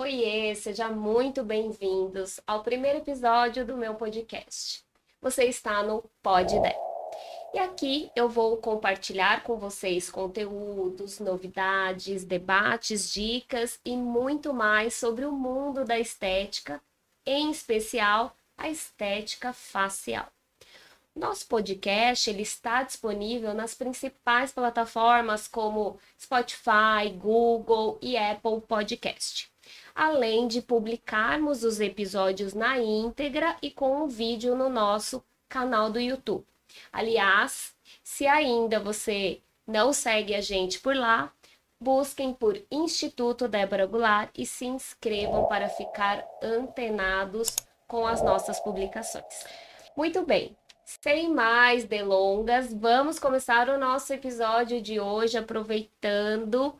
Oiê, seja muito bem-vindos ao primeiro episódio do meu podcast. Você está no Pod E aqui eu vou compartilhar com vocês conteúdos, novidades, debates, dicas e muito mais sobre o mundo da estética, em especial a estética facial. Nosso podcast ele está disponível nas principais plataformas como Spotify, Google e Apple Podcast. Além de publicarmos os episódios na íntegra e com um vídeo no nosso canal do YouTube. Aliás, se ainda você não segue a gente por lá, busquem por Instituto Débora Goulart e se inscrevam para ficar antenados com as nossas publicações. Muito bem, sem mais delongas, vamos começar o nosso episódio de hoje aproveitando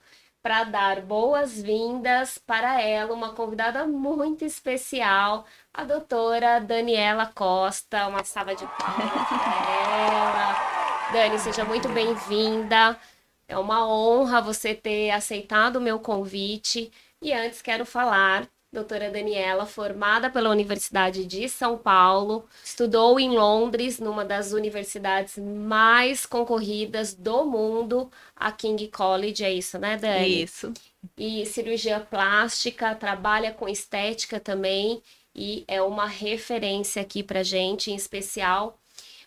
para dar boas-vindas para ela, uma convidada muito especial, a doutora Daniela Costa. Uma salva de palmas para ela. Dani, seja muito bem-vinda. É uma honra você ter aceitado o meu convite. E antes quero falar doutora Daniela, formada pela Universidade de São Paulo, estudou em Londres, numa das universidades mais concorridas do mundo, a King College, é isso, né, Dani? Isso. E cirurgia plástica, trabalha com estética também e é uma referência aqui pra gente, em especial.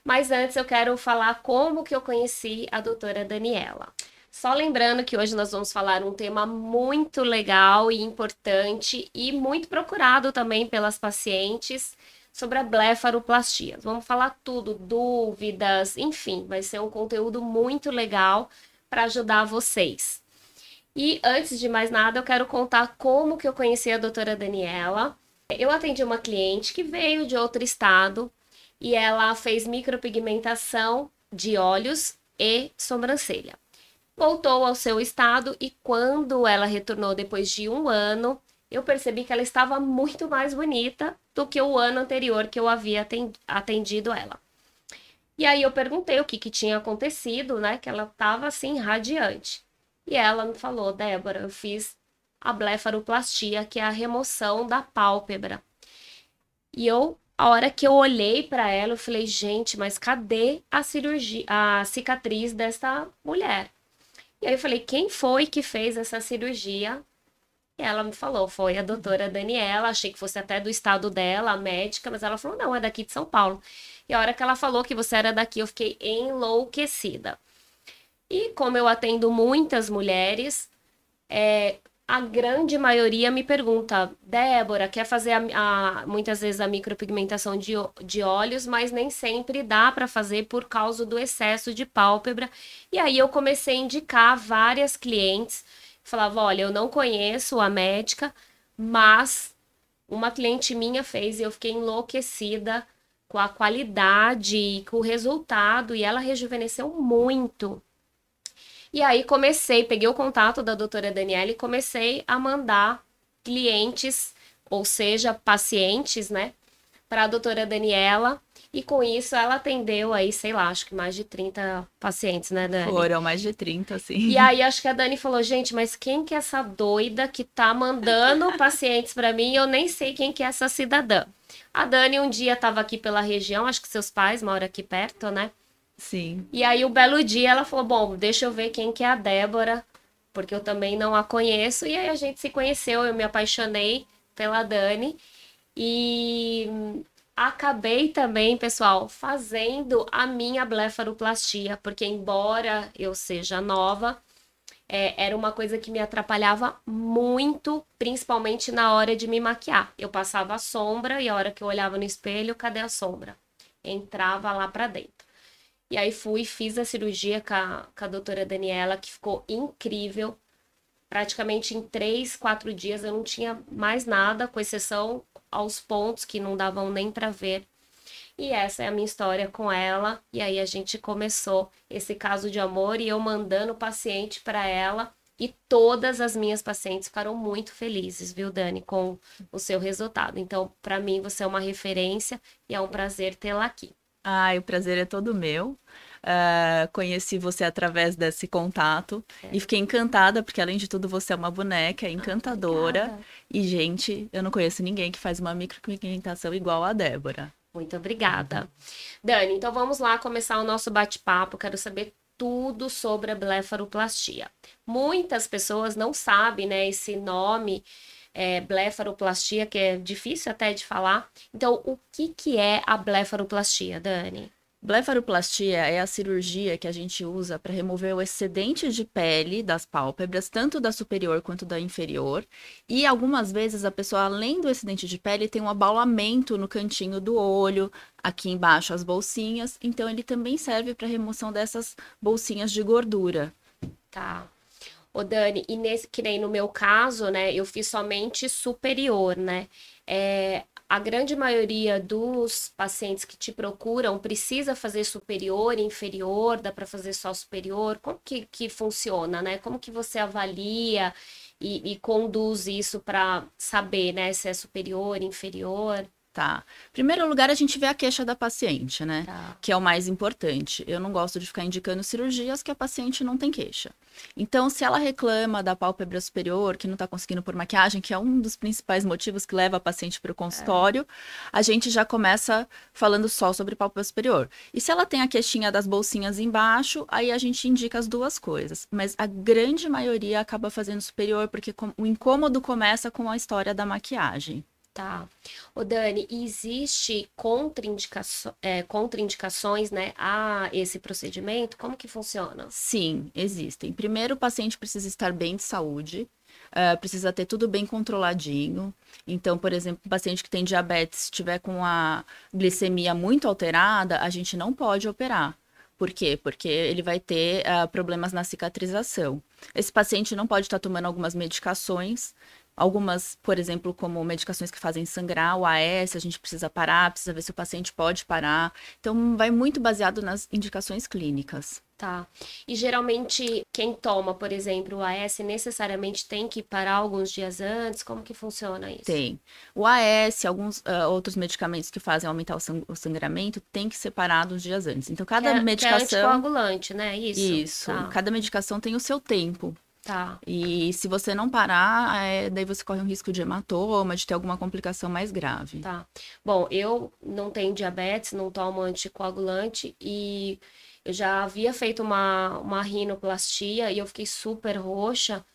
Mas antes eu quero falar como que eu conheci a doutora Daniela. Só lembrando que hoje nós vamos falar um tema muito legal e importante e muito procurado também pelas pacientes sobre a blefaroplastia. Vamos falar tudo, dúvidas, enfim, vai ser um conteúdo muito legal para ajudar vocês. E antes de mais nada, eu quero contar como que eu conheci a doutora Daniela. Eu atendi uma cliente que veio de outro estado e ela fez micropigmentação de olhos e sobrancelha voltou ao seu estado e quando ela retornou depois de um ano, eu percebi que ela estava muito mais bonita do que o ano anterior que eu havia atendido ela. E aí eu perguntei o que, que tinha acontecido, né? Que ela estava assim radiante. E ela me falou, Débora, eu fiz a blefaroplastia, que é a remoção da pálpebra. E eu, a hora que eu olhei para ela, eu falei, gente, mas cadê a cirurgia, a cicatriz dessa mulher? E aí eu falei, quem foi que fez essa cirurgia? E ela me falou, foi a doutora Daniela, achei que fosse até do estado dela, a médica, mas ela falou, não, é daqui de São Paulo. E a hora que ela falou que você era daqui, eu fiquei enlouquecida. E como eu atendo muitas mulheres, é, a grande maioria me pergunta, Débora, quer fazer a, a, muitas vezes a micropigmentação de, de olhos, mas nem sempre dá para fazer por causa do excesso de pálpebra. E aí eu comecei a indicar várias clientes, falava, olha, eu não conheço a médica, mas uma cliente minha fez e eu fiquei enlouquecida com a qualidade e com o resultado, e ela rejuvenesceu muito. E aí comecei, peguei o contato da doutora Daniela e comecei a mandar clientes, ou seja, pacientes, né, para a doutora Daniela. E com isso ela atendeu aí, sei lá, acho que mais de 30 pacientes, né, Dani? Foram mais de 30, sim. E aí acho que a Dani falou, gente, mas quem que é essa doida que tá mandando pacientes para mim? Eu nem sei quem que é essa cidadã. A Dani um dia estava aqui pela região, acho que seus pais moram aqui perto, né? Sim. E aí, o belo dia, ela falou: Bom, deixa eu ver quem que é a Débora, porque eu também não a conheço. E aí, a gente se conheceu, eu me apaixonei pela Dani. E acabei também, pessoal, fazendo a minha blefaroplastia, porque embora eu seja nova, é, era uma coisa que me atrapalhava muito, principalmente na hora de me maquiar. Eu passava a sombra e a hora que eu olhava no espelho, cadê a sombra? Entrava lá para dentro. E aí fui, fiz a cirurgia com a, com a doutora Daniela, que ficou incrível. Praticamente em três, quatro dias eu não tinha mais nada, com exceção aos pontos que não davam nem para ver. E essa é a minha história com ela. E aí a gente começou esse caso de amor e eu mandando o paciente para ela. E todas as minhas pacientes ficaram muito felizes, viu, Dani, com o seu resultado. Então, para mim, você é uma referência e é um prazer tê-la aqui. Ai, o prazer é todo meu. Uh, conheci você através desse contato é. e fiquei encantada, porque além de tudo você é uma boneca encantadora. Ah, e, gente, eu não conheço ninguém que faz uma micropigmentação igual a Débora. Muito obrigada. Dani, então vamos lá começar o nosso bate-papo. Quero saber tudo sobre a blefaroplastia. Muitas pessoas não sabem, né, esse nome é, blefaroplastia, que é difícil até de falar. Então, o que, que é a blefaroplastia, Dani? Blefaroplastia é a cirurgia que a gente usa para remover o excedente de pele das pálpebras, tanto da superior quanto da inferior. E algumas vezes a pessoa, além do excedente de pele, tem um abaulamento no cantinho do olho, aqui embaixo as bolsinhas. Então, ele também serve para remoção dessas bolsinhas de gordura. Tá. Ô Dani, e nesse, que nem no meu caso, né, eu fiz somente superior, né? É, a grande maioria dos pacientes que te procuram precisa fazer superior inferior, dá para fazer só superior? Como que, que funciona, né? Como que você avalia e, e conduz isso para saber, né, se é superior, inferior? Tá. Primeiro lugar, a gente vê a queixa da paciente, né? Tá. Que é o mais importante. Eu não gosto de ficar indicando cirurgias que a paciente não tem queixa. Então, se ela reclama da pálpebra superior, que não está conseguindo por maquiagem, que é um dos principais motivos que leva a paciente para o consultório, é. a gente já começa falando só sobre pálpebra superior. E se ela tem a queixinha das bolsinhas embaixo, aí a gente indica as duas coisas. Mas a grande maioria acaba fazendo superior, porque o incômodo começa com a história da maquiagem. Tá. O Dani, existe contraindicações, é, contraindicações, né, a esse procedimento? Como que funciona? Sim, existem. Primeiro, o paciente precisa estar bem de saúde, uh, precisa ter tudo bem controladinho. Então, por exemplo, um paciente que tem diabetes, estiver com a glicemia muito alterada, a gente não pode operar. Por quê? Porque ele vai ter uh, problemas na cicatrização. Esse paciente não pode estar tomando algumas medicações Algumas, por exemplo, como medicações que fazem sangrar, o AS, a gente precisa parar, precisa ver se o paciente pode parar. Então, vai muito baseado nas indicações clínicas. Tá. E geralmente, quem toma, por exemplo, o AS, necessariamente tem que parar alguns dias antes? Como que funciona isso? Tem. O AS, alguns uh, outros medicamentos que fazem aumentar o, sang o, sangramento, tem que ser parado uns dias antes. Então, cada que é, medicação. Que é anticoagulante, né? Isso. Isso. Tá. Cada medicação tem o seu tempo. Tá. E se você não parar, é, daí você corre um risco de hematoma, de ter alguma complicação mais grave. Tá. Bom, eu não tenho diabetes, não tomo anticoagulante e eu já havia feito uma, uma rinoplastia e eu fiquei super roxa.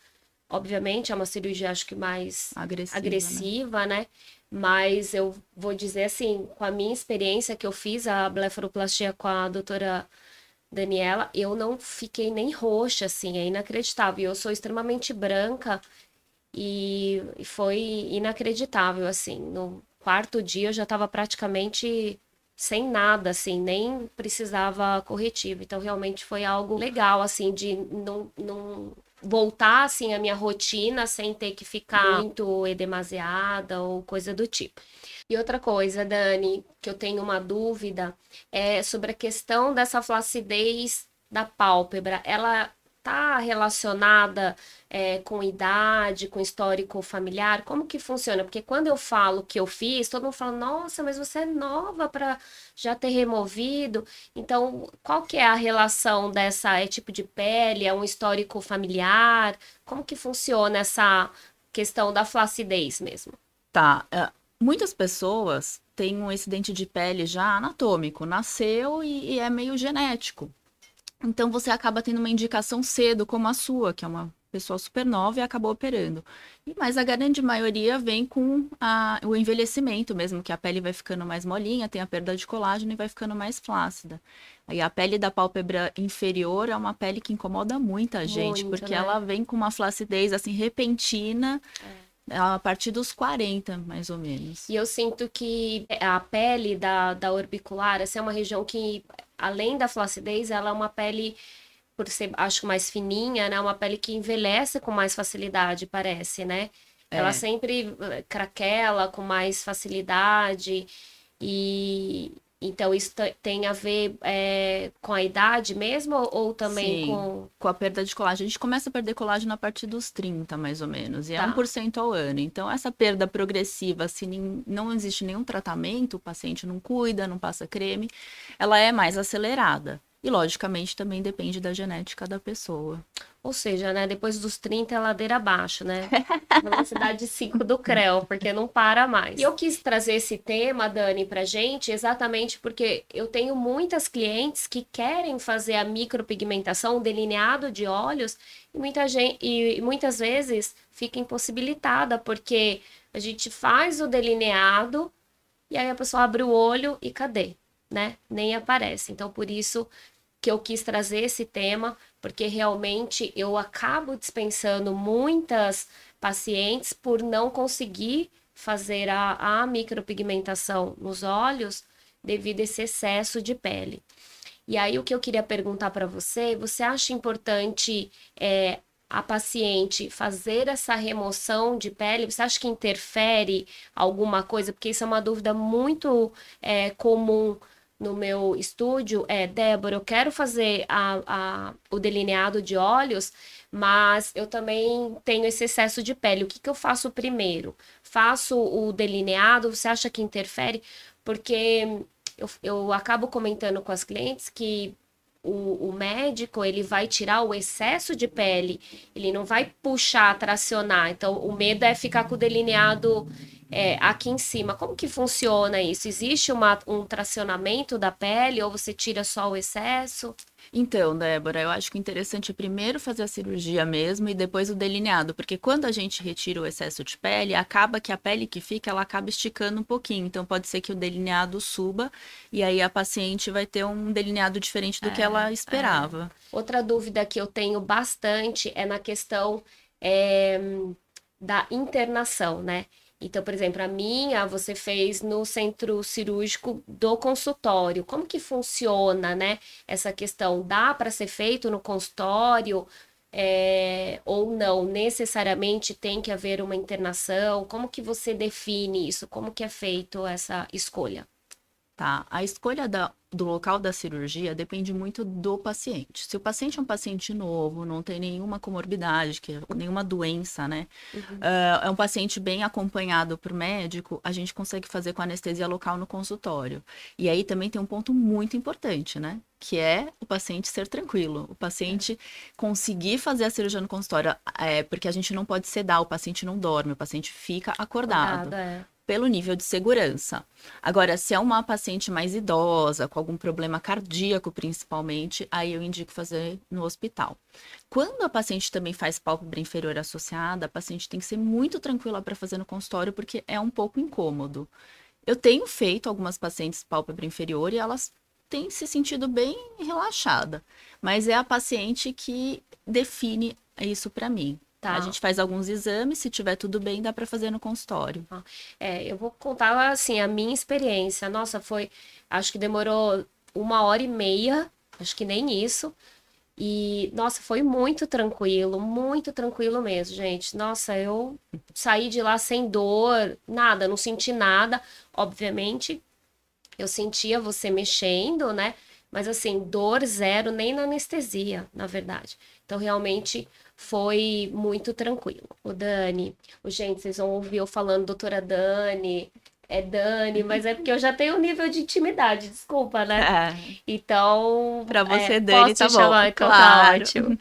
Obviamente, é uma cirurgia, acho que mais agressiva, agressiva né? né? Mas eu vou dizer assim, com a minha experiência que eu fiz a blefaroplastia com a doutora Daniela, eu não fiquei nem roxa, assim, é inacreditável. Eu sou extremamente branca e foi inacreditável, assim. No quarto dia eu já estava praticamente sem nada, assim, nem precisava corretivo. Então, realmente foi algo legal, assim, de não, não voltar, assim, a minha rotina sem ter que ficar muito edemasiada ou coisa do tipo. E outra coisa, Dani, que eu tenho uma dúvida, é sobre a questão dessa flacidez da pálpebra. Ela está relacionada é, com idade, com histórico familiar? Como que funciona? Porque quando eu falo que eu fiz, todo mundo fala, nossa, mas você é nova para já ter removido. Então, qual que é a relação dessa é tipo de pele? É um histórico familiar? Como que funciona essa questão da flacidez mesmo? Tá. Uh, muitas pessoas têm um excedente de pele já anatômico, nasceu e, e, é meio genético. Então você acaba tendo uma indicação cedo, como a sua, que é uma pessoa super nova e acabou operando. Mas a grande maioria vem com a, o envelhecimento mesmo, que a pele vai ficando mais molinha, tem a perda de colágeno e vai ficando mais flácida. Aí a pele da pálpebra inferior é uma pele que incomoda muita gente, Muito, porque né? ela vem com uma flacidez assim repentina. É a partir dos 40, mais ou menos. E eu sinto que a pele da, da orbicular, essa é uma região que, além da flacidez, ela é uma pele, por ser, acho, mais fininha, né? Uma pele que envelhece com mais facilidade, parece, né? É. Ela sempre eh, craquela com mais facilidade. E, então, isso tem a ver é, com a idade mesmo ou também Sim, com... com a perda de colágeno? A gente começa a perder colágeno a partir dos 30, mais ou menos, e é tá. é 1% ao ano. Então, essa perda progressiva, se não existe nenhum tratamento, o paciente não cuida, não passa creme, ela é mais acelerada. E, logicamente, também depende da genética da pessoa. Ou seja, né, depois dos 30 é ladeira abaixo, né? Velocidade 5 do CREO, porque não para mais. E eu quis trazer esse tema, Dani, pra gente, exatamente porque eu tenho muitas clientes que querem fazer a micropigmentação, o delineado de olhos, e, muita gente, e muitas vezes fica impossibilitada, porque a gente faz o delineado e aí a pessoa abre o olho e cadê? Né? Nem aparece. Então, por isso que eu quis trazer esse tema, porque realmente eu acabo dispensando muitas pacientes por não conseguir fazer a, a micropigmentação nos olhos devido a esse excesso de pele. E aí, o que eu queria perguntar para você, você acha importante é, a paciente fazer essa remoção de pele? Você acha que interfere alguma coisa? Porque isso é uma dúvida muito é, comum no meu estúdio é, Débora, eu quero fazer a, a, o delineado de olhos, mas eu também tenho esse excesso de pele. O que, que eu faço primeiro? Faço o delineado? Você acha que interfere? Porque eu, eu acabo comentando com as clientes que o, o, médico ele vai tirar o excesso de pele, ele não vai puxar, tracionar. Então, o medo é ficar com o delineado é, aqui em cima. Como que funciona isso? Existe uma, um tracionamento da pele ou você tira só o excesso? Então, Débora, eu acho que o interessante é primeiro fazer a cirurgia mesmo e depois o delineado, porque quando a gente retira o excesso de pele, acaba que a pele que fica, ela acaba esticando um pouquinho. Então, pode ser que o delineado suba e aí a paciente vai ter um delineado diferente do é, que ela esperava. É. Outra dúvida que eu tenho bastante é na questão é, da internação, né? Então, por exemplo, a minha você fez no centro cirúrgico do consultório. Como que funciona, né? Essa questão dá para ser feito no consultório é, ou não? Necessariamente tem que haver uma internação? Como que você define isso? Como que é feito essa escolha? Tá, a escolha da do local da cirurgia depende muito do paciente. Se o paciente é um paciente novo, não tem nenhuma comorbidade, que é nenhuma doença, né? Uhum. Uh, é um paciente bem acompanhado por médico, a gente consegue fazer com anestesia local no consultório. E aí também tem um ponto muito importante, né? Que é o paciente ser tranquilo, o paciente é. conseguir fazer a cirurgia no consultório, é, porque a gente não pode sedar, o paciente não dorme, o paciente fica acordado. acordado é pelo nível de segurança. Agora, se é uma paciente mais idosa, com algum problema cardíaco principalmente, aí eu indico fazer no hospital. Quando a paciente também faz pálpebra inferior associada, a paciente tem que ser muito tranquila para fazer no consultório, porque é um pouco incômodo. Eu tenho feito algumas pacientes pálpebra inferior e elas têm se sentido bem relaxada, mas é a paciente que define isso para mim. Tá. A gente faz alguns exames, se tiver tudo bem, dá para fazer no consultório. É, eu vou contar assim a minha experiência. Nossa, foi, acho que demorou uma hora e meia, acho que nem isso. E nossa, foi muito tranquilo, muito tranquilo mesmo, gente. Nossa, eu saí de lá sem dor, nada, não senti nada. Obviamente, eu sentia você mexendo, né? Mas assim, dor zero, nem na anestesia, na verdade. Então, realmente foi muito tranquilo. O Dani, o gente, vocês vão ouvir eu falando doutora Dani, é Dani, mas é porque eu já tenho um nível de intimidade, desculpa, né? É. Então. Pra você, é, Dani, tá bom. Então tá claro. tá ótimo.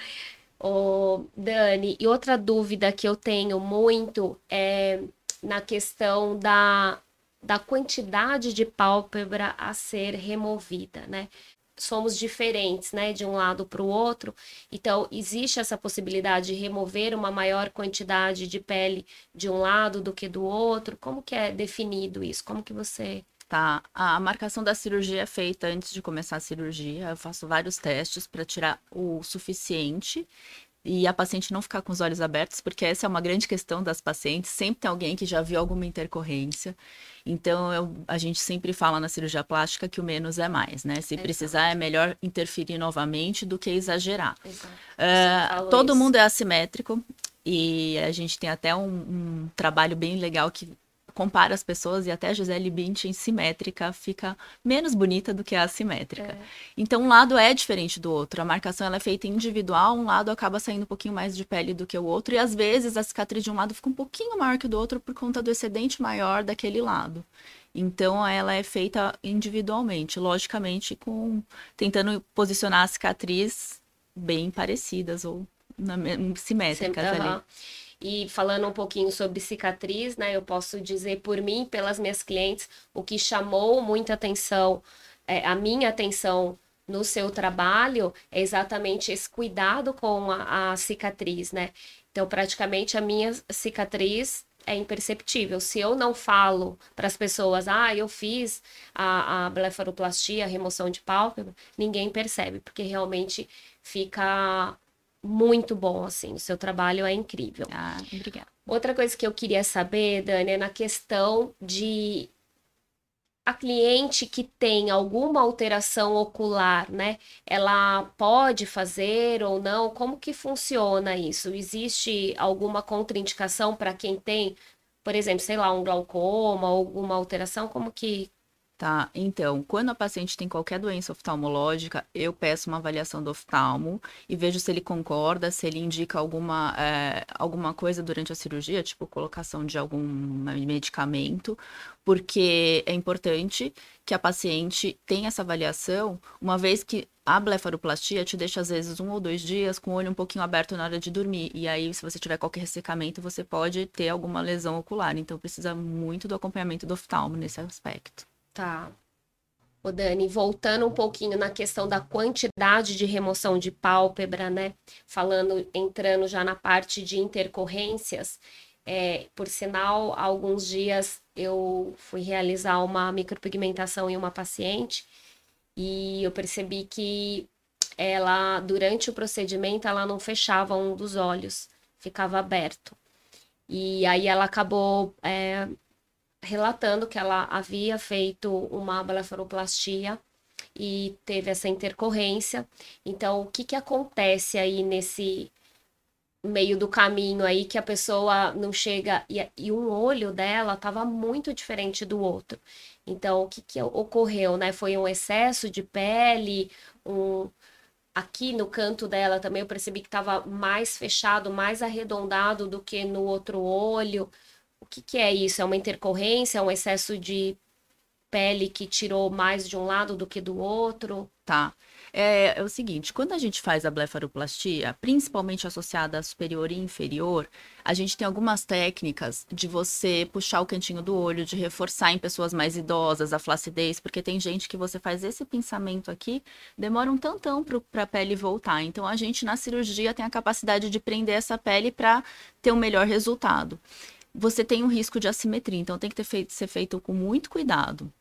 Dani, e outra dúvida que eu tenho muito é na questão da, da quantidade de pálpebra a ser removida, né? Somos diferentes, né, de um lado para o outro. Então, existe essa possibilidade de remover uma maior quantidade de pele de um lado do que do outro? Como que é definido isso? Como que você Tá, a marcação da cirurgia é feita antes de começar a cirurgia. Eu faço vários testes para tirar o suficiente e a paciente não ficar com os olhos abertos, porque essa é uma grande questão das pacientes. Sempre tem alguém que já viu alguma intercorrência. Então, eu, a gente sempre fala na cirurgia plástica que o menos é mais, né? Se Exato. precisar, é melhor interferir novamente do que exagerar. Uh, todo isso. mundo é assimétrico e a gente tem até um, um trabalho bem legal que compara as pessoas e até a Gisele Bündchen simétrica fica menos bonita do que a assimétrica. É. Então, um lado é diferente do outro. A marcação ela é feita individual, um lado acaba saindo um pouquinho mais de pele do que o outro e às vezes a cicatriz de um lado fica um pouquinho maior que o do outro por conta do excedente maior daquele lado. Então, ela é feita individualmente, logicamente, com tentando posicionar a cicatriz bem parecidas ou na, simétricas Sempre, ali. E falando um pouquinho sobre cicatriz, né, eu posso dizer por mim, pelas minhas clientes, o que chamou muita atenção, é, a minha atenção no seu trabalho é exatamente esse cuidado com a, a cicatriz, né? Então, praticamente a minha cicatriz é imperceptível. Se eu não falo para as pessoas, ah, eu fiz a, a blefaroplastia, a remoção de pálpebra, ninguém percebe, porque realmente fica muito bom, assim. O seu trabalho é incrível. Ah, obrigada. Outra coisa que eu queria saber, Dani, é na questão de a cliente que tem alguma alteração ocular, né? Ela pode fazer ou não? Como que funciona isso? Existe alguma contraindicação para quem tem, por exemplo, sei lá, um glaucoma, alguma alteração? Como que Tá, então, quando a paciente tem qualquer doença oftalmológica, eu peço uma avaliação do oftalmo e vejo se ele concorda, se ele indica alguma, é, alguma coisa durante a cirurgia, tipo colocação de algum medicamento, porque é importante que a paciente tenha essa avaliação, uma vez que a blefaroplastia te deixa às vezes um ou dois dias com o olho um pouquinho aberto na hora de dormir. E aí, se você tiver qualquer ressecamento, você pode ter alguma lesão ocular. Então, precisa muito do acompanhamento do oftalmo nesse aspecto. Tá. O Dani, voltando um pouquinho na questão da quantidade de remoção de pálpebra, né? Falando, entrando já na parte de intercorrências, é, por sinal, há alguns dias eu fui realizar uma micropigmentação em uma paciente e eu percebi que ela, durante o procedimento, ela não fechava um dos olhos, ficava aberto. E aí ela acabou é, relatando que ela havia feito uma blefaroplastia e teve essa intercorrência. Então, o que, que acontece aí nesse meio do caminho aí que a pessoa não chega e, e um olho dela estava muito diferente do outro. Então, o que, que ocorreu, né? Foi um excesso de pele, um aqui no canto dela também eu percebi que estava mais fechado, mais arredondado do que no outro olho. O que, que é isso? É uma intercorrência, é um excesso de pele que tirou mais de um lado do que do outro? Tá. É, é, o seguinte, quando a gente faz a blefaroplastia, principalmente associada a superior e inferior, a gente tem algumas técnicas de você puxar o cantinho do olho, de reforçar em pessoas mais idosas a flacidez, porque tem gente que você faz esse pensamento aqui, demora um tantão para a pele voltar. Então a gente na cirurgia tem a capacidade de prender essa pele para ter um melhor resultado você tem um risco de assimetria, então tem que feito, ser feito com muito cuidado.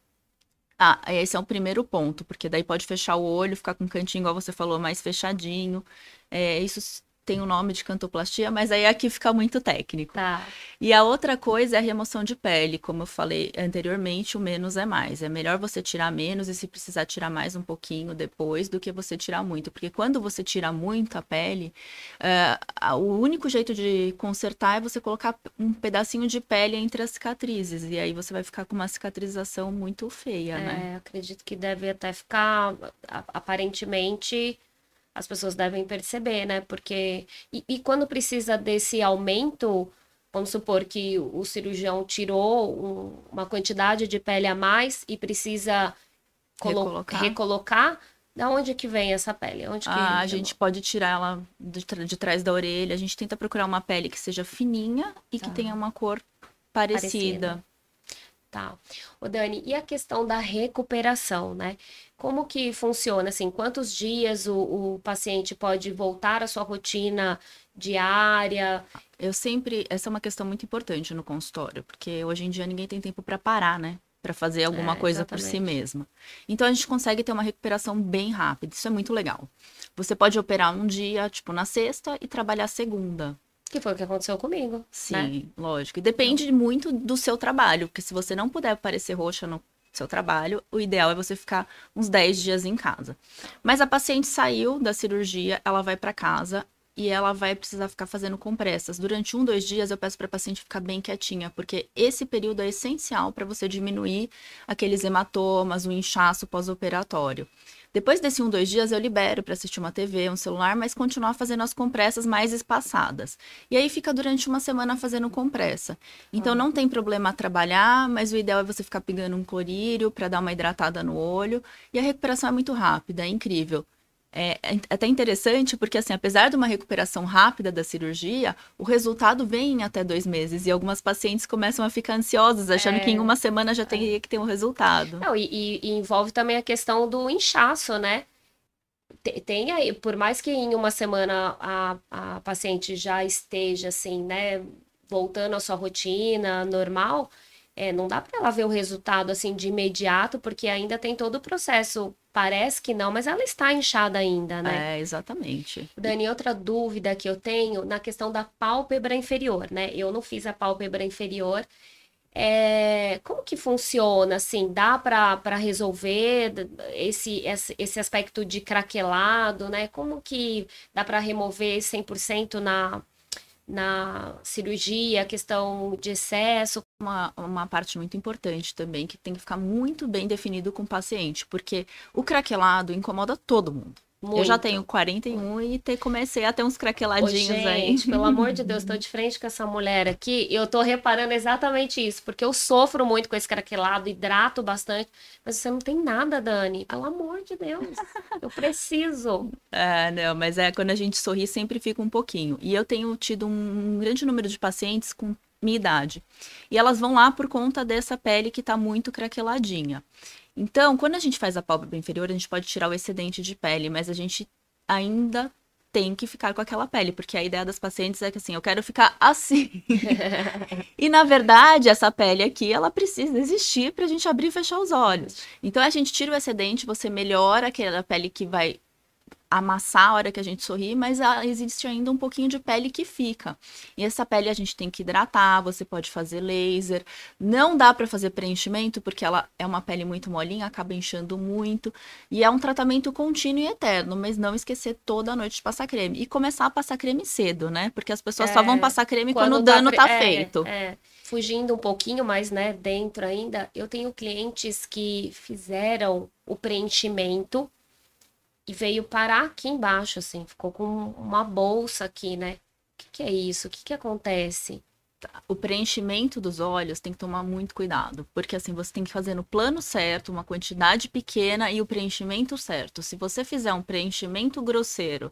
Ah, esse é o primeiro ponto, porque daí pode fechar o olho, ficar com um cantinho, igual você falou, mais fechadinho. É, isso tem o nome de cantoplastia, mas aí aqui fica muito técnico. Tá. E a outra coisa é a remoção de pele. Como eu falei anteriormente, o menos é mais. É melhor você tirar menos e se precisar tirar mais um pouquinho depois do que você tirar muito. Porque quando você tira muito a pele, uh, o único jeito de consertar é você colocar um pedacinho de pele entre as cicatrizes. E aí você vai ficar com uma cicatrização muito feia, é, né? Acredito que deve até ficar aparentemente as pessoas devem perceber, né? Porque. E, e, quando precisa desse aumento, vamos supor que o cirurgião tirou um, uma quantidade de pele a mais e precisa recolocar. recolocar. Da onde que vem essa pele? Onde que ah, a gente pode tirar ela de, de, trás da orelha. A gente tenta procurar uma pele que seja fininha e tá. que tenha uma cor parecida. parecida. Tá. O Dani, e a questão da recuperação, né? Como que funciona, assim, quantos dias o, o paciente pode voltar à sua rotina diária? Eu sempre, essa é uma questão muito importante no consultório, porque hoje em dia ninguém tem tempo para parar, né? Para fazer alguma é, coisa por si mesma. Então a gente consegue ter uma recuperação bem rápida, isso é muito legal. Você pode operar um dia, tipo na sexta, e trabalhar segunda. Que foi o que aconteceu comigo. Né? Sim, né? lógico. E depende muito do seu trabalho, porque se você não puder aparecer roxa no seu trabalho, o ideal é você ficar uns 10 dias em casa. Mas a paciente saiu da cirurgia, ela vai para casa. e ela vai precisar ficar fazendo compressas. Durante um, dois dias, eu peço para a paciente ficar bem quietinha, porque esse período é essencial para você diminuir aqueles hematomas, o inchaço pós-operatório. Depois desse um, dois dias, eu libero para assistir uma TV, um celular, mas continuar fazendo as compressas mais espaçadas. E aí fica durante uma semana fazendo compressa. Então ah. não tem problema trabalhar, mas o ideal é você ficar pegando um clorírio para dar uma hidratada no olho. E a recuperação é muito rápida, é incrível. É, é até interessante porque, assim, apesar de uma recuperação rápida da cirurgia, o resultado vem em até dois meses. E algumas pacientes começam a ficar ansiosas, achando é, que em é. uma semana já teria é. que ter um resultado. Não, e, e, envolve também a questão do inchaço, né? Tem aí, por mais que em uma semana a, a paciente já esteja, assim, né, voltando à sua rotina normal, é, não dá para ela ver o resultado assim de imediato, porque ainda tem todo o processo. Parece que não, mas ela está inchada ainda, né? É, exatamente. Dani, outra dúvida que eu tenho na questão da pálpebra inferior, né? Eu não fiz a pálpebra inferior. É, como que funciona, assim, dá para resolver esse, esse aspecto de craquelado, né? Como que dá para remover 100% na, na cirurgia, a questão de excesso. Uma, uma parte muito importante também, que tem que ficar muito bem definido com o paciente, porque o craquelado incomoda todo mundo. Muito. Eu já tenho 41 e te, comecei a ter uns craqueladinhos Ô, gente, aí. pelo amor de Deus, tô de frente com essa mulher aqui e eu tô reparando exatamente isso, porque eu sofro muito com esse craquelado, hidrato bastante, mas você não tem nada, Dani. Pelo amor de Deus, eu preciso. É, não, mas é quando a gente sorri sempre fica um pouquinho. E eu tenho tido um grande número de pacientes com minha idade. E elas vão lá por conta dessa pele que tá muito craqueladinha. Então, quando a gente faz a pálpebra inferior, a gente pode tirar o excedente de pele, mas a gente ainda tem que ficar com aquela pele, porque a ideia das pacientes é que assim, eu quero ficar assim. e na verdade, essa pele aqui, ela precisa existir para a gente abrir e fechar os olhos. Então a gente tira o excedente, você melhora aquela pele que vai amassar a hora que a gente sorri, mas existe ainda um pouquinho de pele que fica. E essa pele a gente tem que hidratar, você pode fazer laser. Não dá para fazer preenchimento porque ela é uma pele muito molinha, acaba inchando muito, e é um tratamento contínuo e eterno, mas não esquecer toda noite de passar creme e começar a passar creme cedo, né? Porque as pessoas é, só vão passar creme quando, quando o dano tá, tá é, feito. É. Fugindo um pouquinho mais, né, dentro ainda, eu tenho clientes que fizeram o preenchimento e veio parar aqui embaixo, assim, ficou com uma bolsa aqui, né? O que, que é isso? O que, que acontece? o preenchimento dos olhos tem que tomar muito cuidado, porque assim você tem que fazer no plano certo, uma quantidade pequena e o preenchimento certo. Se você fizer um preenchimento grosseiro,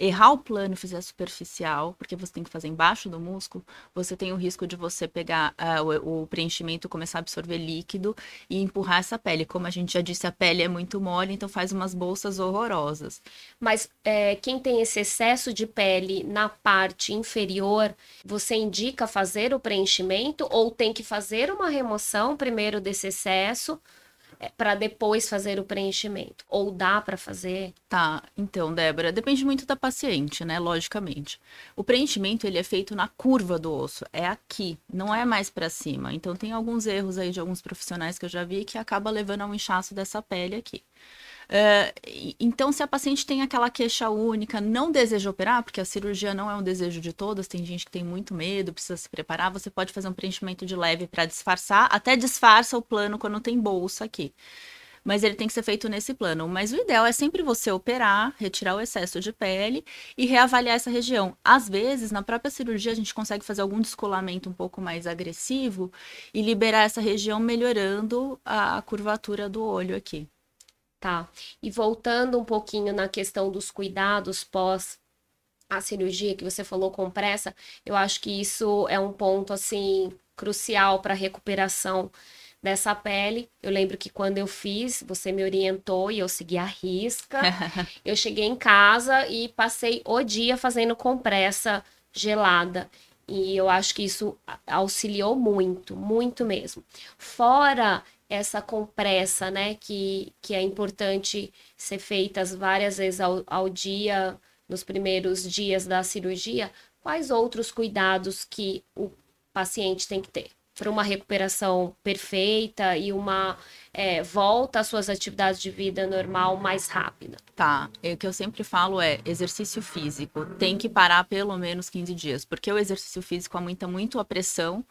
errar o plano e fizer superficial, porque você tem que fazer embaixo do músculo, você tem o risco de você pegar uh, o, o, preenchimento começar a absorver líquido e empurrar essa pele. Como a gente já disse, a pele é muito mole, então faz umas bolsas horrorosas. Mas é, quem tem esse excesso de pele na parte inferior, você indica fazer o preenchimento ou tem que fazer uma remoção primeiro desse excesso? É, para depois fazer o preenchimento? Ou dá para fazer? Tá, então, Débora, depende muito da paciente, né? Logicamente. O preenchimento ele é feito na curva do osso, é aqui, não é mais para cima. Então tem alguns erros aí de alguns profissionais que eu já vi que acaba levando a um inchaço dessa pele aqui. Uh, então, se a paciente tem aquela queixa única, não deseja operar, porque a cirurgia não é um desejo de todas, tem gente que tem muito medo, precisa se preparar, você pode fazer um preenchimento de leve para disfarçar, até disfarça o plano quando tem bolsa aqui. Mas ele tem que ser feito nesse plano. Mas o ideal é sempre você operar, retirar o excesso de pele e reavaliar essa região. Às vezes, na própria cirurgia, a gente consegue fazer algum descolamento um pouco mais agressivo e liberar essa região, melhorando a curvatura do olho aqui. Tá. E voltando um pouquinho na questão dos cuidados pós a cirurgia que você falou com pressa, eu acho que isso é um ponto assim crucial para a recuperação dessa pele. Eu lembro que quando eu fiz, você me orientou e eu segui a risca. eu cheguei em casa e passei o dia fazendo compressa gelada. E eu acho que isso auxiliou muito, muito mesmo. Fora essa compressa, né, que, que é importante ser feitas várias vezes ao, ao dia, nos primeiros dias da cirurgia, quais outros cuidados que o paciente tem que ter? para uma recuperação perfeita e uma é, volta às suas atividades de vida normal mais rápida? Tá, o que eu sempre falo é exercício físico, tem que parar pelo menos 15 dias, porque o exercício físico aumenta muito a pressão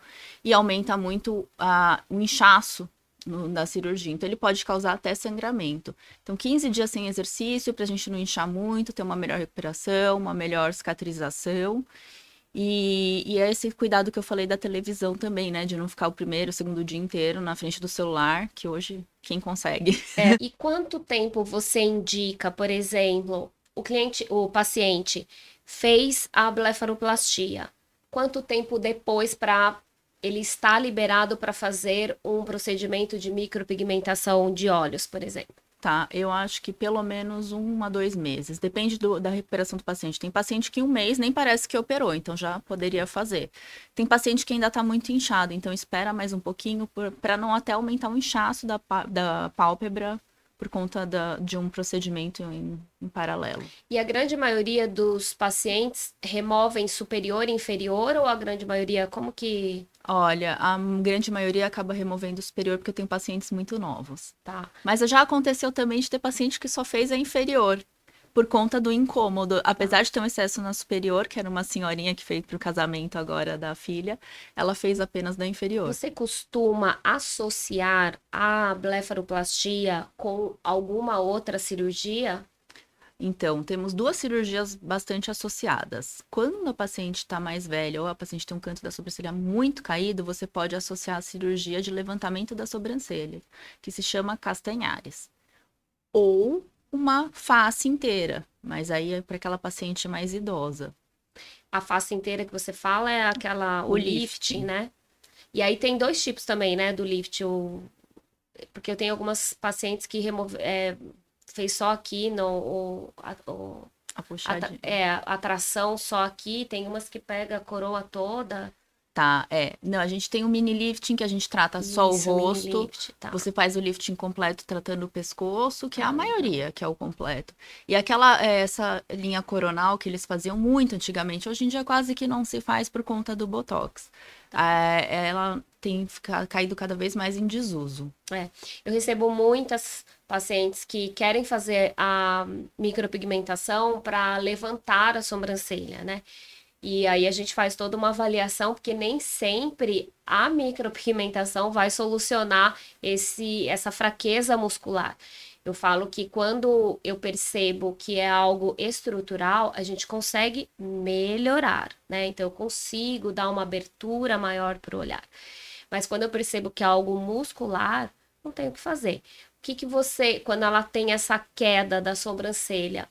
e aumenta muito a, o inchaço no, na cirurgia. Então, ele pode causar até sangramento. Então, 15 dias sem exercício, para a gente não inchar muito, ter uma melhor recuperação, uma melhor cicatrização. E, e é esse cuidado que eu falei da televisão também, né? De não ficar o primeiro, o segundo dia inteiro na frente do celular, que hoje quem consegue. É, e quanto tempo você indica, por exemplo, o cliente, o paciente fez a blefaroplastia? Quanto tempo depois para ele estar liberado para fazer um procedimento de micropigmentação de olhos, por exemplo? Tá, eu acho que pelo menos um a dois meses. Depende do, da recuperação do paciente. Tem paciente que um mês nem parece que operou, então já poderia fazer. Tem paciente que ainda está muito inchado, então espera mais um pouquinho para não até aumentar o inchaço da, da pálpebra por conta da, de um procedimento em, em, paralelo. E a grande maioria dos pacientes removem superior e inferior ou a grande maioria, como que... Olha, a grande maioria acaba removendo o superior porque eu tenho pacientes muito novos. Tá. Mas já aconteceu também de ter paciente que só fez a inferior por conta do incômodo. Apesar de ter um excesso na superior, que era uma senhorinha que fez para o casamento agora da filha, ela fez apenas da inferior. Você costuma associar a blefaroplastia com alguma outra cirurgia? Então, temos duas cirurgias bastante associadas. Quando a paciente está mais velha ou a paciente tem um canto da sobrancelha muito caído, você pode associar a cirurgia de levantamento da sobrancelha, que se chama castanhares. Ou uma face inteira, mas aí é para aquela paciente mais idosa. A face inteira que você fala é aquela o, o lift, lift, né? E aí tem dois tipos também, né, do lift, o porque eu tenho algumas pacientes que remove, é, fez só aqui no o, a, o, a puxadinha. é, a atração só aqui, tem umas que pega a coroa toda. Tá, é. Não, a gente tem o mini lifting que a gente trata Isso, só o rosto. Lift, tá. Você faz o lifting completo tratando o pescoço, que é a maioria, que é o completo. E aquela, é, essa linha coronal que eles faziam muito antigamente, hoje em dia quase que não se faz por conta do Botox. É, ela tem ficado, caído cada vez mais em desuso. É, eu recebo muitas pacientes que querem fazer a micropigmentação para levantar a sobrancelha, né? E aí a gente faz toda uma avaliação, porque nem sempre a micropigmentação vai solucionar esse, essa fraqueza muscular. Eu falo que quando eu percebo que é algo estrutural, a gente consegue melhorar, né? Então eu consigo dar uma abertura maior para o olhar. Mas quando eu percebo que é algo muscular, não tenho o que fazer. O que, que você, quando ela tem essa queda da sobrancelha,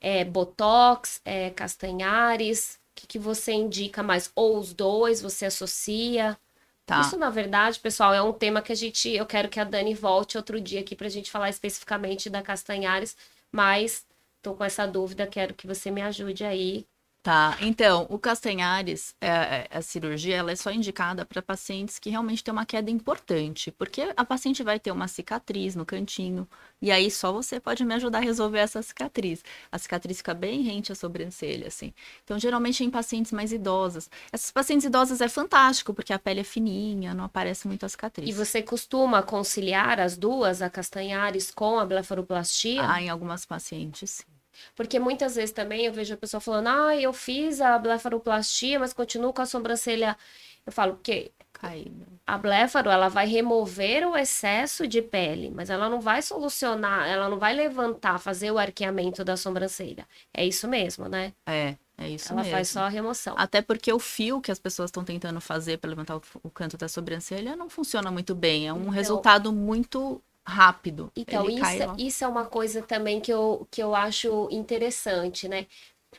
é botox, é castanhares, que, que você indica mais? Ou os dois, você associa? Tá. Isso, na verdade, pessoal, é um tema que a gente. Eu quero que a Dani volte outro dia aqui para a gente falar especificamente da Castanhares, mas tô com essa dúvida, quero que você me ajude aí Tá, então, o Castanhares, é, é, a cirurgia, ela é só indicada para pacientes que realmente têm uma queda importante, porque a paciente vai ter uma cicatriz no cantinho, e aí só você pode me ajudar a resolver essa cicatriz. A cicatriz fica bem rente à sobrancelha, assim. Então, geralmente em pacientes mais idosas. Essas pacientes idosas é fantástico, porque a pele é fininha, não aparece muito a cicatriz. E você costuma conciliar as duas, a Castanhares com a blefaroplastia? Ah, em algumas pacientes, sim. Porque muitas vezes também eu vejo a pessoa falando, ah, eu fiz a blefaroplastia, mas continuo com a sobrancelha. Eu falo, porque Caída. a blefaro, ela vai remover o excesso de pele, mas ela não vai solucionar, ela não vai levantar, fazer o arqueamento da sobrancelha. É isso mesmo, né? É. É isso Ela mesmo. faz só a remoção. Até porque o fio que as pessoas estão tentando fazer para levantar o, o, canto da sobrancelha não funciona muito bem. É um então, resultado muito rápido. Então, isso, cai, isso é uma coisa também que eu, que eu acho interessante, né?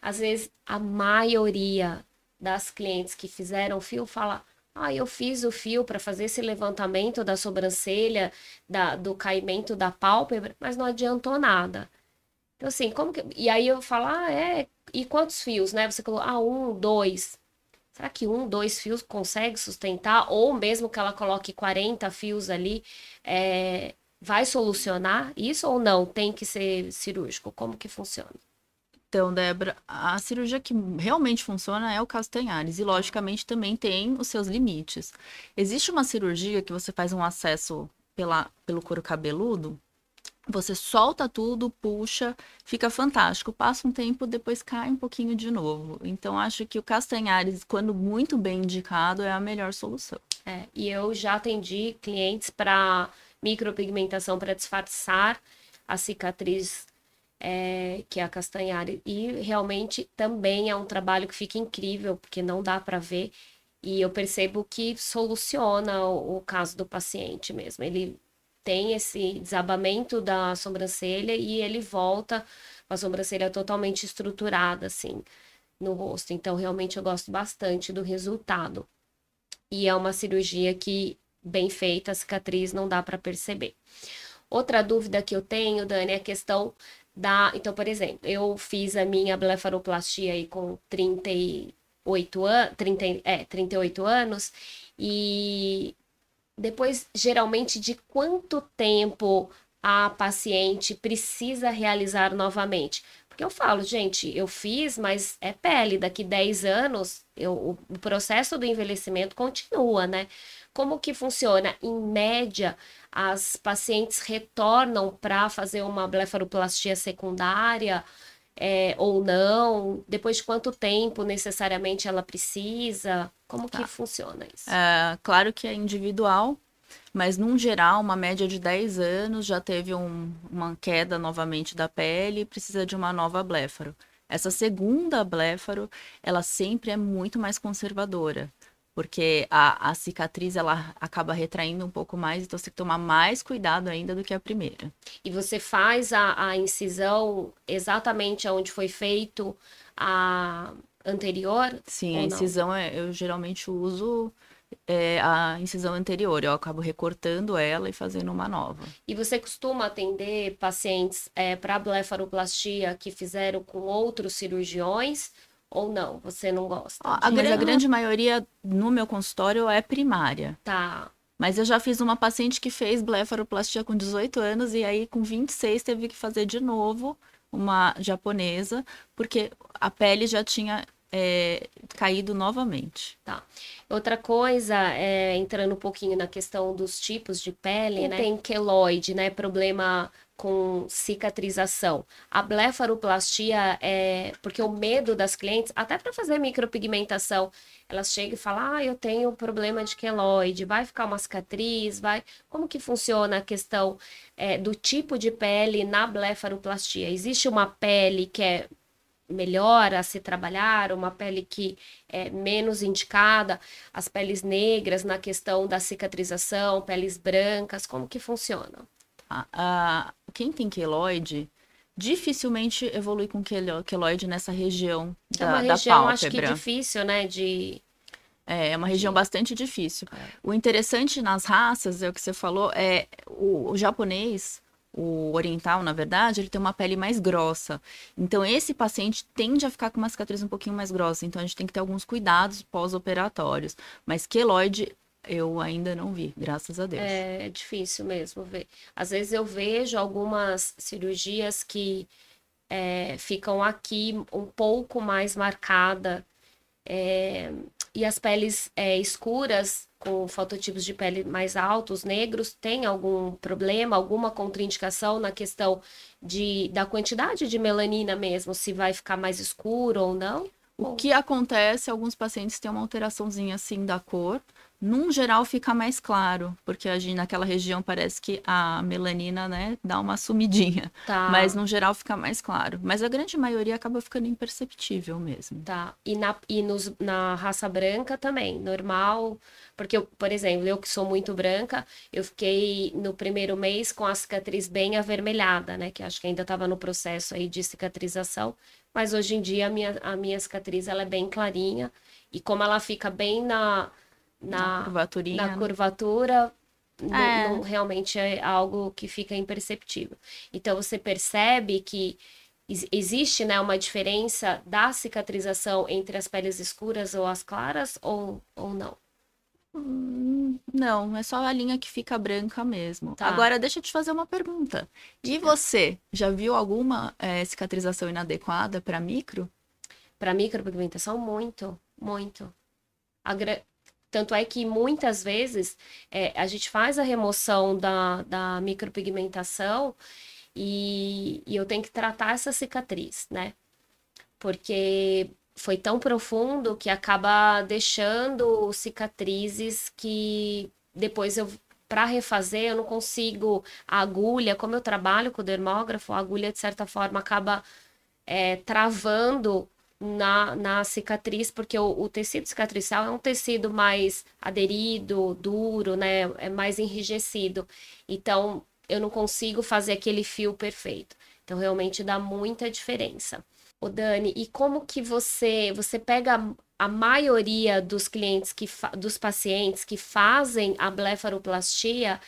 Às vezes, a maioria das clientes que fizeram fio fala: Ah, eu fiz o fio para fazer esse levantamento da sobrancelha, da, do caimento da pálpebra, mas não adiantou nada. Então, assim, como que. E aí eu falo: Ah, é. E quantos fios, né? Você colocou: Ah, um, dois. Será que um, dois fios consegue sustentar? Ou mesmo que ela coloque 40 fios ali, é, vai solucionar isso ou não? Tem que ser cirúrgico? Como que funciona? Então, Débora, a cirurgia que realmente funciona é o Castanhares e, logicamente, também tem os seus limites. Existe uma cirurgia que você faz um acesso pela, pelo couro cabeludo, você solta tudo, puxa, fica fantástico. Passa um tempo, depois cai um pouquinho de novo. Então, acho que o Castanhares, quando muito bem indicado, é a melhor solução. É, e eu já atendi clientes para micropigmentação para disfarçar a cicatriz é, que é a castanhari. E realmente também é um trabalho que fica incrível, porque não dá para ver. E eu percebo que soluciona o, o caso do paciente mesmo. Ele tem esse desabamento da sobrancelha e ele volta com a sobrancelha totalmente estruturada, assim, no rosto. Então, realmente, eu gosto bastante do resultado. E é uma cirurgia que, bem feita, a cicatriz não dá para perceber. Outra dúvida que eu tenho, Dani, é a questão da. Então, por exemplo, eu fiz a minha blefaroplastia aí com 38 anos, 30, é, 38 anos, e depois, geralmente, de quanto tempo a paciente precisa realizar novamente? Porque eu falo, gente, eu fiz, mas é pele, daqui 10 anos eu, o processo do envelhecimento continua, né? Como que funciona? Em média, as pacientes retornam para fazer uma blefaroplastia secundária é, ou não? Depois de quanto tempo necessariamente ela precisa? Como tá. que funciona isso? É, claro que é individual, mas num geral, uma média de 10 anos já teve um, uma queda novamente da pele e precisa de uma nova bléfaro. Essa segunda bléfaro, ela sempre é muito mais conservadora porque a, a cicatriz ela acaba retraindo um pouco mais, então você tem que tomar mais cuidado ainda do que a primeira. E você faz a, a incisão exatamente onde foi feito a anterior? Sim, a incisão é, eu geralmente uso é, a incisão anterior, eu acabo recortando ela e fazendo uma nova. E você costuma atender pacientes é, para blefaroplastia que fizeram com outros cirurgiões? Ou não, você não gosta? a, a grande maioria no meu consultório é primária. Tá. Mas eu já fiz uma paciente que fez blefaroplastia com 18 anos e aí com 26 teve que fazer de novo uma japonesa, porque a pele já tinha é, caído novamente. Tá. Outra coisa, é, entrando um pouquinho na questão dos tipos de pele, né? Tem queloide, né? Problema com cicatrização. A blefaroplastia é porque o medo das clientes, até para fazer micropigmentação, elas chegam e falam: "Ah, eu tenho problema de queloide, vai ficar uma cicatriz, vai". Como que funciona a questão é, do tipo de pele na blefaroplastia? Existe uma pele que é melhor a se trabalhar, uma pele que é menos indicada, as peles negras na questão da cicatrização, peles brancas, como que funciona? a, quem tem queloide dificilmente evolui com queloide nessa região da, é uma região, da acho que difícil, né, de... É, é uma região bastante difícil. É. O interessante nas raças, é o que você falou, é o, o japonês, o oriental, na verdade, ele tem uma pele mais grossa. Então, esse paciente tende a ficar com uma cicatriz um pouquinho mais grossa. Então, a gente tem que ter alguns cuidados pós-operatórios. Mas queloide eu ainda não vi, graças a Deus. É, é difícil mesmo ver. Às vezes eu vejo algumas cirurgias que é, ficam aqui um pouco mais marcada. É, e as peles é, escuras, com fototipos de pele mais altos, negros, tem algum problema, alguma contraindicação na questão de, da quantidade de melanina mesmo, se vai ficar mais escuro ou não? O que acontece, alguns pacientes têm uma alteraçãozinha assim da cor, num geral fica mais claro, porque a gente, naquela região parece que a melanina, né, dá uma sumidinha. Tá. Mas no geral fica mais claro. Mas a grande maioria acaba ficando imperceptível mesmo. Tá. E na, e nos, na raça branca também, normal. Porque, eu, por exemplo, eu que sou muito branca, eu fiquei no primeiro mês com a cicatriz bem avermelhada, né? Que acho que ainda estava no processo aí de cicatrização. Mas hoje em dia a minha, a minha cicatriz ela é bem clarinha. E como ela fica bem na na, na né? curvatura, é. não, não, realmente é algo que fica imperceptível. Então você percebe que existe né, uma diferença da cicatrização entre as peles escuras ou as claras ou, ou não? Hum, não, é só a linha que fica branca mesmo. Tá. Agora, deixa eu te fazer uma pergunta. E você, já viu alguma é, cicatrização inadequada para micro? Para micropigmentação, muito, muito. Gra... Tanto é que muitas vezes é, a gente faz a remoção da, da micropigmentação e, e eu tenho que tratar essa cicatriz, né? Porque foi tão profundo que acaba deixando cicatrizes que depois eu para refazer eu não consigo a agulha como eu trabalho com o dermógrafo a agulha de certa forma acaba é, travando na, na cicatriz porque o, o, tecido cicatricial é um tecido mais aderido duro né? É mais enrijecido. Então eu não consigo fazer aquele fio perfeito. Então realmente dá muita diferença. O Dani, e como que você você pega a, maioria dos clientes que dos pacientes que fazem a blefaroplastia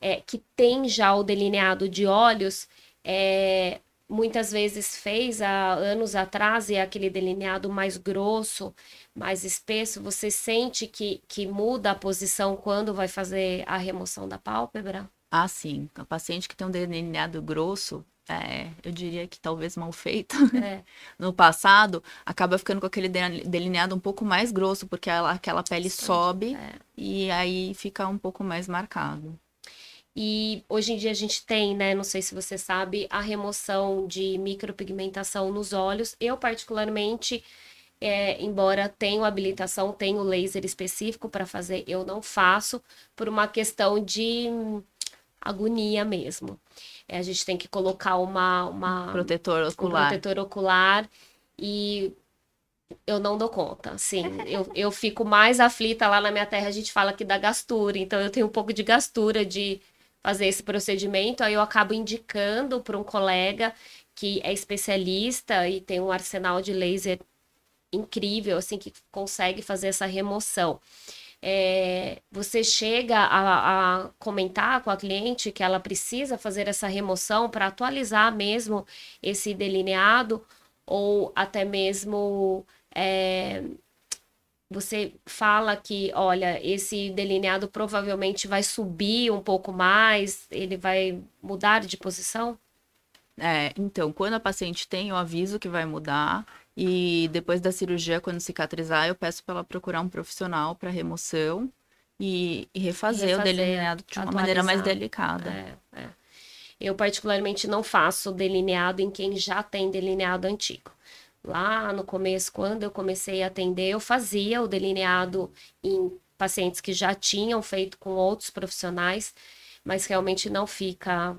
é, que tem já o delineado de olhos é, muitas vezes fez há anos atrás e é aquele delineado mais grosso, mais espesso, você sente que, que muda a posição quando vai fazer a remoção da pálpebra? Ah, sim. O paciente que tem um delineado grosso, é, eu diria que talvez mal feito é. no passado, acaba ficando com aquele delineado um pouco mais grosso, porque ela, aquela pele Bastante, sobe é. e aí fica um pouco mais marcado. E hoje em dia a gente tem, né, não sei se você sabe, a remoção de micropigmentação nos olhos. Eu, particularmente, é, embora tenha habilitação, tenho laser específico para fazer, eu não faço por uma questão de agonia mesmo. É, a gente tem que colocar uma, uma protetor ocular. Um protetor ocular e eu não dou conta, sim. eu, eu fico mais aflita lá na minha terra, a gente fala que dá gastura, então eu tenho um pouco de gastura de fazer esse procedimento, aí eu acabo indicando para um colega que é especialista e tem um arsenal de laser incrível, assim, que consegue fazer essa remoção. É, você chega a, a, comentar com a cliente que ela precisa fazer essa remoção para atualizar mesmo esse delineado, ou até mesmo é, você fala que, olha, esse delineado provavelmente vai subir um pouco mais, ele vai mudar de posição? É, então, quando a paciente tem o aviso que vai mudar, e depois da cirurgia, quando cicatrizar, eu peço para ela procurar um profissional para remoção e, e refazer, refazer, o delineado de uma maneira mais delicada. É, é. Eu, particularmente, não faço delineado em quem já tem delineado antigo. Lá no começo, quando eu comecei a atender, eu fazia o delineado em pacientes que já tinham feito com outros profissionais, mas realmente não fica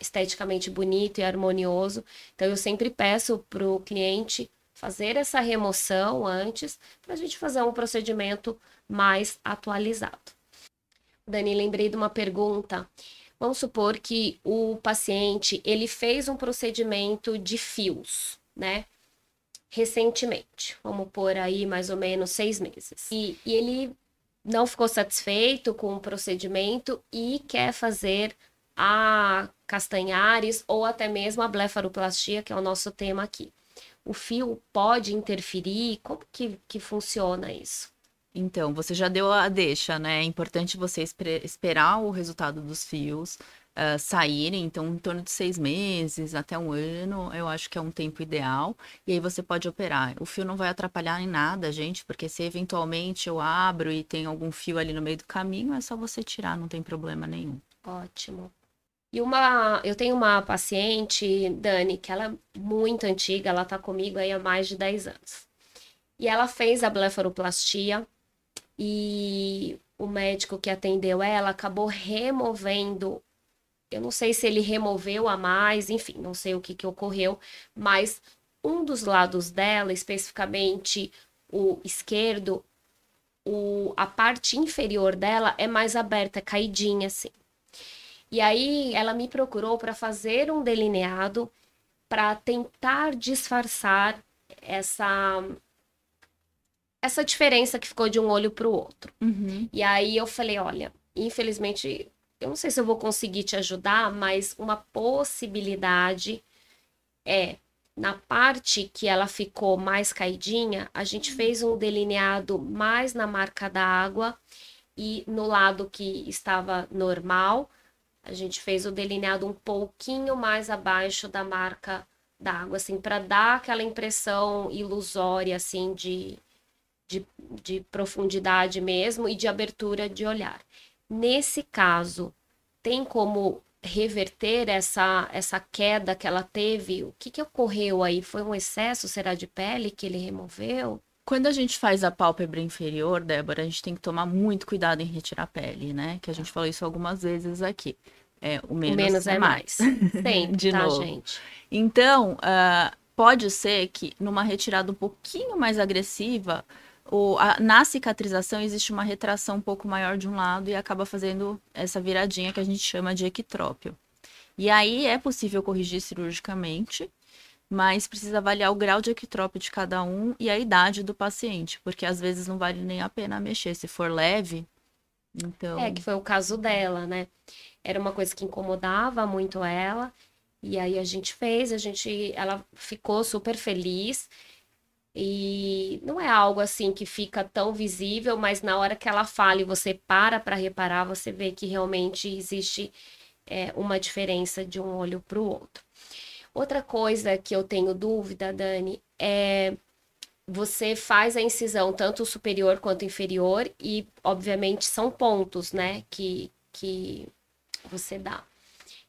esteticamente bonito e harmonioso. Então, eu sempre peço para o cliente fazer essa remoção antes, para a gente fazer um procedimento mais atualizado. Dani, lembrei de uma pergunta. Vamos supor que o paciente ele fez um procedimento de fios, né? Recentemente, vamos por aí mais ou menos seis meses. E, e ele não ficou satisfeito com o procedimento e quer fazer a castanhares ou até mesmo a blefaroplastia, que é o nosso tema aqui o fio pode interferir? Como que, que funciona isso? Então, você já deu a deixa, né? É importante você esperar o resultado dos fios uh, saírem, então, em torno de seis meses até um ano, eu acho que é um tempo ideal. E aí você pode operar. O fio não vai atrapalhar em nada, gente, porque se eventualmente eu abro e tem algum fio ali no meio do caminho, é só você tirar, não tem problema nenhum. Ótimo. E uma, eu tenho uma paciente, Dani, que ela é muito antiga, ela tá comigo aí há mais de 10 anos. E ela fez a blefaroplastia e o médico que atendeu ela acabou removendo, eu não sei se ele removeu a mais, enfim, não sei o que que ocorreu, mas um dos lados dela, especificamente o esquerdo, o, a parte inferior dela é mais aberta, é caidinha assim. E aí ela me procurou para fazer um delineado para tentar disfarçar essa essa diferença que ficou de um olho para o outro. Uhum. E aí eu falei, olha, infelizmente eu não sei se eu vou conseguir te ajudar, mas uma possibilidade é na parte que ela ficou mais caidinha, a gente fez um delineado mais na marca d'água e no lado que estava normal, a gente fez o delineado um pouquinho mais abaixo da marca d'água, assim, para dar aquela impressão ilusória, assim, de, de, de profundidade mesmo e de abertura de olhar. Nesse caso, tem como reverter essa, essa queda que ela teve? O que, que ocorreu aí? Foi um excesso, será de pele que ele removeu? Quando a gente faz a pálpebra inferior, Débora, a gente tem que tomar muito cuidado em retirar a pele, né? Que a gente falou isso algumas vezes aqui. É, o menos, o menos é, é mais. Sempre, de tá, novo. gente? Então, uh, pode ser que numa retirada um pouquinho mais agressiva, o, a, na cicatrização existe uma retração um pouco maior de um lado e acaba fazendo essa viradinha que a gente chama de equitrópio. E aí é possível corrigir cirurgicamente, mas precisa avaliar o grau de equitrópio de cada um e a idade do paciente, porque às vezes não vale nem a pena mexer. Se for leve, então. É, que foi o caso dela, né? Era uma coisa que incomodava muito ela. E aí a gente fez, a gente, ela ficou super feliz. E não é algo assim que fica tão visível, mas na hora que ela fala e você para para reparar, você vê que realmente existe é, uma diferença de um olho para o outro. Outra coisa que eu tenho dúvida, Dani, é você faz a incisão tanto superior quanto inferior e, obviamente, são pontos, né, que, que você dá.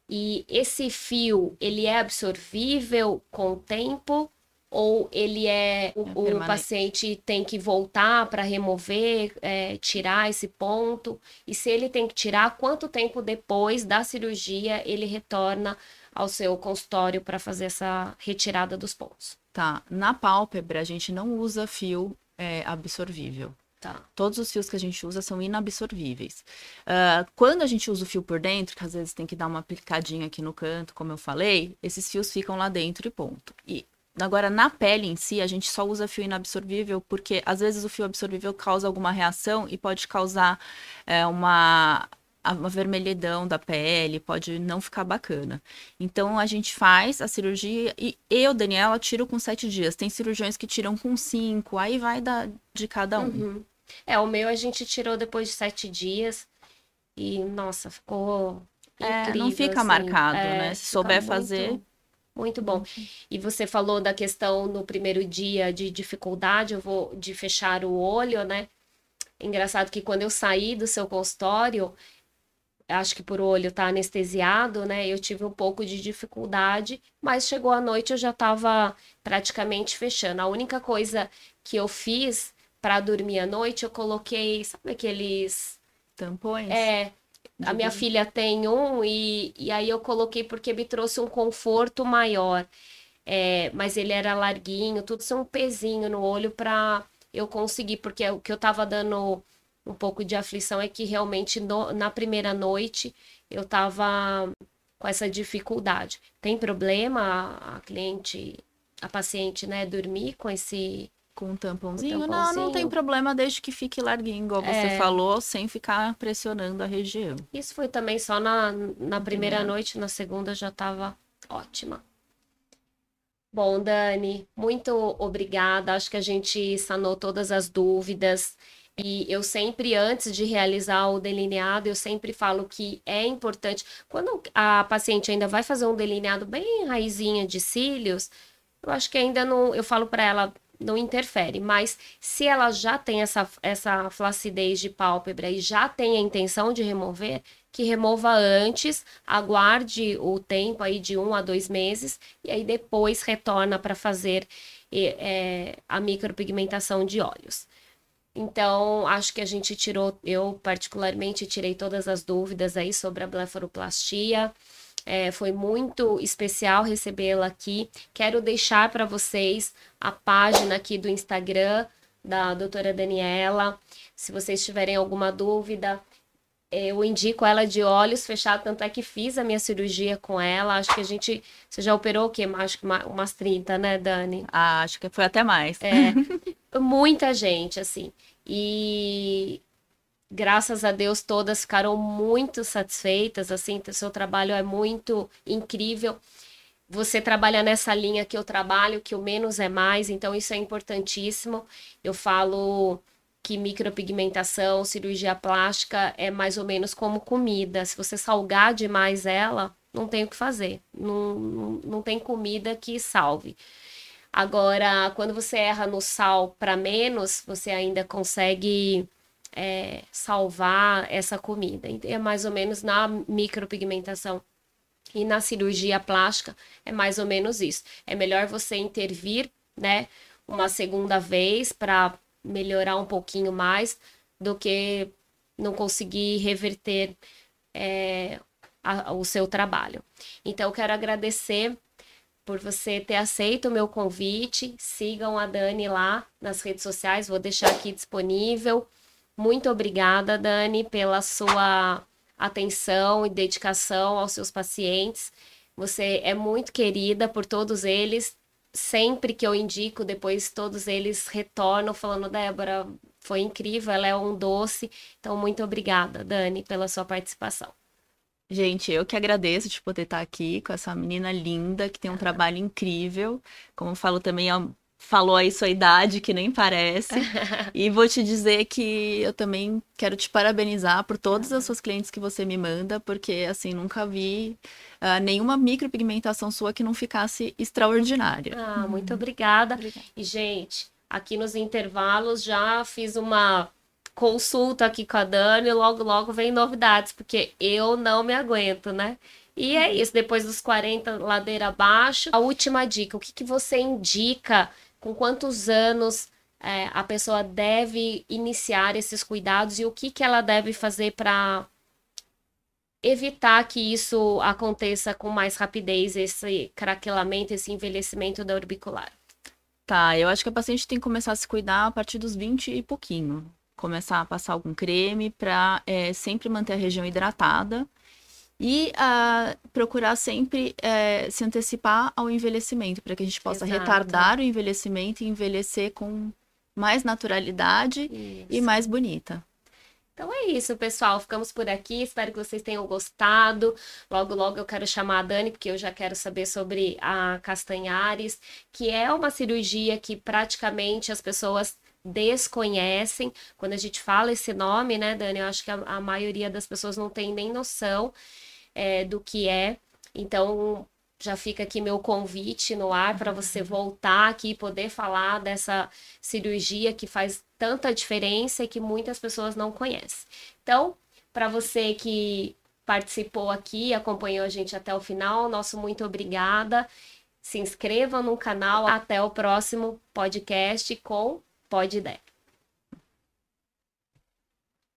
E esse fio, ele é absorvível com o tempo ou ele é o, é o paciente tem que voltar para remover, é, tirar esse ponto? E se ele tem que tirar, quanto tempo depois da cirurgia ele retorna ao seu consultório para fazer essa retirada dos pontos. Tá. Na pálpebra, a gente não usa fio é, absorvível. Tá. Todos os fios que a gente usa são inabsorvíveis. Uh, quando a gente usa o fio por dentro, que às vezes tem que dar uma aplicadinha aqui no canto, como eu falei, esses fios ficam lá dentro e ponto. E agora, na pele em si, a gente só usa fio inabsorvível porque às vezes o fio absorvível causa alguma reação e pode causar é, uma uma vermelhidão da pele, pode não ficar bacana. Então a gente faz a cirurgia e eu, Daniela, tiro com sete dias. Tem cirurgiões que tiram com cinco, aí vai da, de cada um. Uhum. É, o meu a gente tirou depois de sete dias e, nossa, ficou incrível. É, não fica assim. marcado, é, né? Se souber muito, fazer. Muito bom. E você falou da questão no primeiro dia de dificuldade, eu vou de fechar o olho, né? Engraçado que quando eu saí do seu consultório, acho que por olho tá anestesiado, né? Eu tive um pouco de dificuldade, mas chegou a noite eu já estava praticamente fechando. A única coisa que eu fiz para dormir à noite, eu coloquei, sabe aqueles tampões? É. A minha filha tem um e, e aí eu coloquei porque me trouxe um conforto maior. É, mas ele era larguinho, tudo sem um pezinho no olho para eu conseguir, porque o que eu tava dando um pouco de aflição é que realmente no, na primeira noite eu estava com essa dificuldade. Tem problema a, a, cliente, a paciente, né, dormir com esse com um tampãozinho? Tampãozinho? Não, não tem problema desde que fique larguinho, igual é... você falou, sem ficar pressionando a região. Isso foi também só na, na primeira noite, na segunda já estava ótima. Bom, Dani, muito obrigada. Acho que a gente sanou todas as dúvidas. E eu sempre, antes de realizar o delineado, eu sempre falo que é importante. Quando a paciente ainda vai fazer um delineado bem raizinha de cílios, eu acho que ainda não. Eu falo para ela, não interfere. Mas se ela já tem essa, essa flacidez de pálpebra e já tem a intenção de remover, que remova antes, aguarde o tempo aí de um a dois meses e aí depois retorna para fazer é, a micropigmentação de olhos. Então, acho que a gente tirou, eu particularmente tirei todas as dúvidas aí sobre a blefaroplastia. É, foi muito especial recebê-la aqui. Quero deixar para vocês a página aqui do Instagram da doutora Daniela. Se vocês tiverem alguma dúvida, eu indico ela de olhos fechados, tanto é que fiz a minha cirurgia com ela. Acho que a gente. Você já operou o quê? Acho que umas 30, né, Dani? Ah, acho que foi até mais. É. muita gente, assim. E graças a Deus todas ficaram muito satisfeitas, assim, seu trabalho é muito incrível. Você trabalha nessa linha que eu trabalho, que o menos é mais, então isso é importantíssimo. Eu falo que micropigmentação, cirurgia plástica é mais ou menos como comida. Se você salgar demais ela, não tem o que fazer. Não, não, não tem comida que salve. Agora, quando você erra no sal para menos, você ainda consegue é, salvar essa comida. É mais ou menos na micropigmentação. E na cirurgia plástica é mais ou menos isso. É melhor você intervir, né, uma segunda vez para melhorar um pouquinho mais do que não conseguir reverter é, a, o seu trabalho. Então, eu quero agradecer por você ter aceito o meu convite. Sigam a Dani lá nas redes sociais, vou deixar aqui disponível. Muito obrigada, Dani, pela sua atenção e dedicação aos seus pacientes. Você é muito querida por todos eles. Sempre que eu indico, depois todos eles retornam falando: Débora, foi incrível, ela é um doce. Então, muito obrigada, Dani, pela sua participação. Gente, eu que agradeço de poder estar aqui com essa menina linda que tem um trabalho incrível. Como eu falo também, é falou aí sua idade, que nem parece. e vou te dizer que eu também quero te parabenizar por todas as suas clientes que você me manda, porque assim, nunca vi uh, nenhuma micropigmentação sua que não ficasse extraordinária. Ah, muito obrigada. obrigada. E, gente, aqui nos intervalos já fiz uma consulta aqui com a Dani, e logo, logo vem novidades, porque eu não me aguento, né? E é isso, depois dos 40, ladeira abaixo. A última dica, o que, que você indica com quantos anos é, a pessoa deve iniciar esses cuidados e o que, que ela deve fazer para evitar que isso aconteça com mais rapidez, esse craquelamento, esse envelhecimento da orbicular? Tá, eu acho que a paciente tem que começar a se cuidar a partir dos 20 e pouquinho. Começar a passar algum creme para é, sempre manter a região hidratada e uh, procurar sempre uh, se antecipar ao envelhecimento, para que a gente possa Exato. retardar o envelhecimento e envelhecer com mais naturalidade isso. e mais bonita. Então é isso, pessoal. Ficamos por aqui. Espero que vocês tenham gostado. Logo, logo eu quero chamar a Dani, porque eu já quero saber sobre a Castanhares, que é uma cirurgia que praticamente as pessoas desconhecem. Quando a gente fala esse nome, né, Dani? Eu acho que a, a maioria das pessoas não tem nem noção é, do que é. Então, já fica aqui meu convite no ar para você voltar aqui e poder falar dessa cirurgia que faz tanta diferença e que muitas pessoas não conhecem. Então, para você que participou aqui, acompanhou a gente até o final, nosso muito obrigada. Se inscreva no canal. Até o próximo podcast com Pode Ideia.